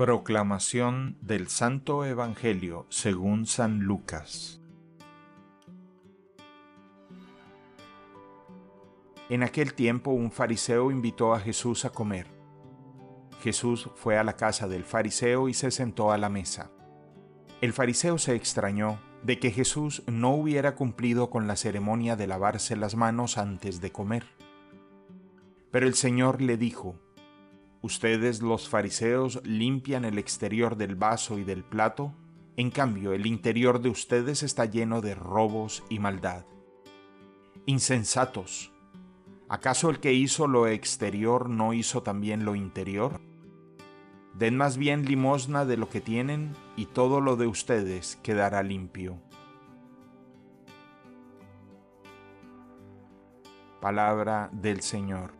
Proclamación del Santo Evangelio según San Lucas En aquel tiempo un fariseo invitó a Jesús a comer. Jesús fue a la casa del fariseo y se sentó a la mesa. El fariseo se extrañó de que Jesús no hubiera cumplido con la ceremonia de lavarse las manos antes de comer. Pero el Señor le dijo, Ustedes los fariseos limpian el exterior del vaso y del plato, en cambio el interior de ustedes está lleno de robos y maldad. Insensatos, ¿acaso el que hizo lo exterior no hizo también lo interior? Den más bien limosna de lo que tienen y todo lo de ustedes quedará limpio. Palabra del Señor.